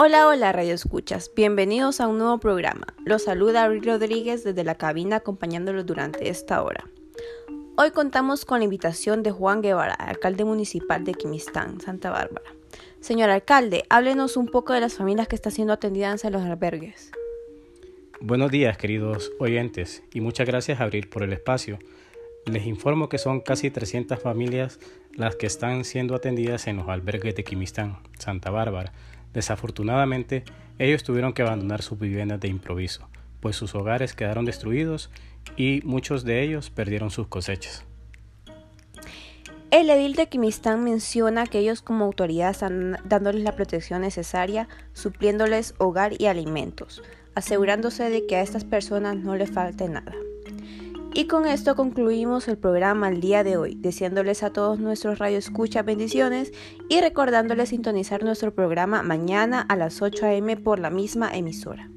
Hola, hola Radio Escuchas, bienvenidos a un nuevo programa. Los saluda Abril Rodríguez desde la cabina acompañándolos durante esta hora. Hoy contamos con la invitación de Juan Guevara, alcalde municipal de Quimistán, Santa Bárbara. Señor alcalde, háblenos un poco de las familias que están siendo atendidas en los albergues. Buenos días, queridos oyentes, y muchas gracias, Abril, por el espacio. Les informo que son casi 300 familias las que están siendo atendidas en los albergues de Quimistán, Santa Bárbara, Desafortunadamente, ellos tuvieron que abandonar sus viviendas de improviso, pues sus hogares quedaron destruidos y muchos de ellos perdieron sus cosechas. El edil de Quimistán menciona que ellos como autoridad están dándoles la protección necesaria, supliéndoles hogar y alimentos, asegurándose de que a estas personas no les falte nada. Y con esto concluimos el programa el día de hoy, deseándoles a todos nuestros radioescuchas bendiciones y recordándoles sintonizar nuestro programa mañana a las 8 a.m. por la misma emisora.